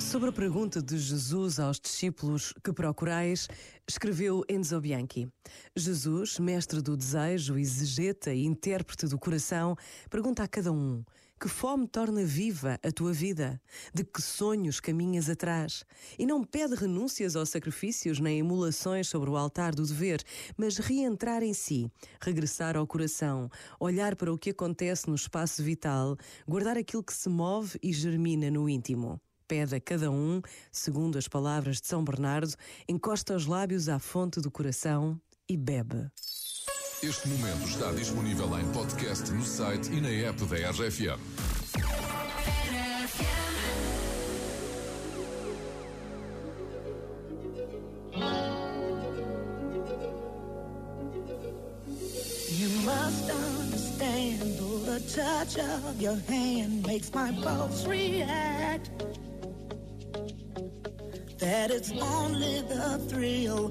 Sobre a pergunta de Jesus aos discípulos que procurais, escreveu Enzo Bianchi. Jesus, mestre do desejo, exegeta e intérprete do coração, pergunta a cada um: que fome torna viva a tua vida? De que sonhos caminhas atrás? E não pede renúncias aos sacrifícios nem emulações sobre o altar do dever, mas reentrar em si, regressar ao coração, olhar para o que acontece no espaço vital, guardar aquilo que se move e germina no íntimo pede a cada um, segundo as palavras de São Bernardo, encosta os lábios à fonte do coração e bebe. Este momento está disponível em podcast no site e na app da RFM. You must understand, the touch of your hand makes my pulse react that it's only the thrill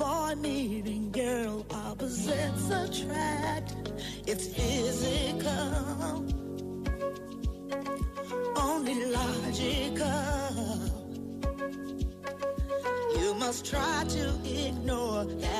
boy meeting girl opposites attract. It's physical, only logical. You must try to ignore that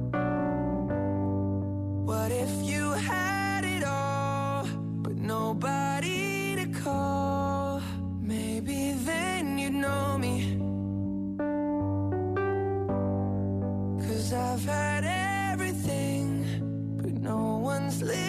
What if you had it all, but nobody to call? Maybe then you'd know me. Cause I've had everything, but no one's listening.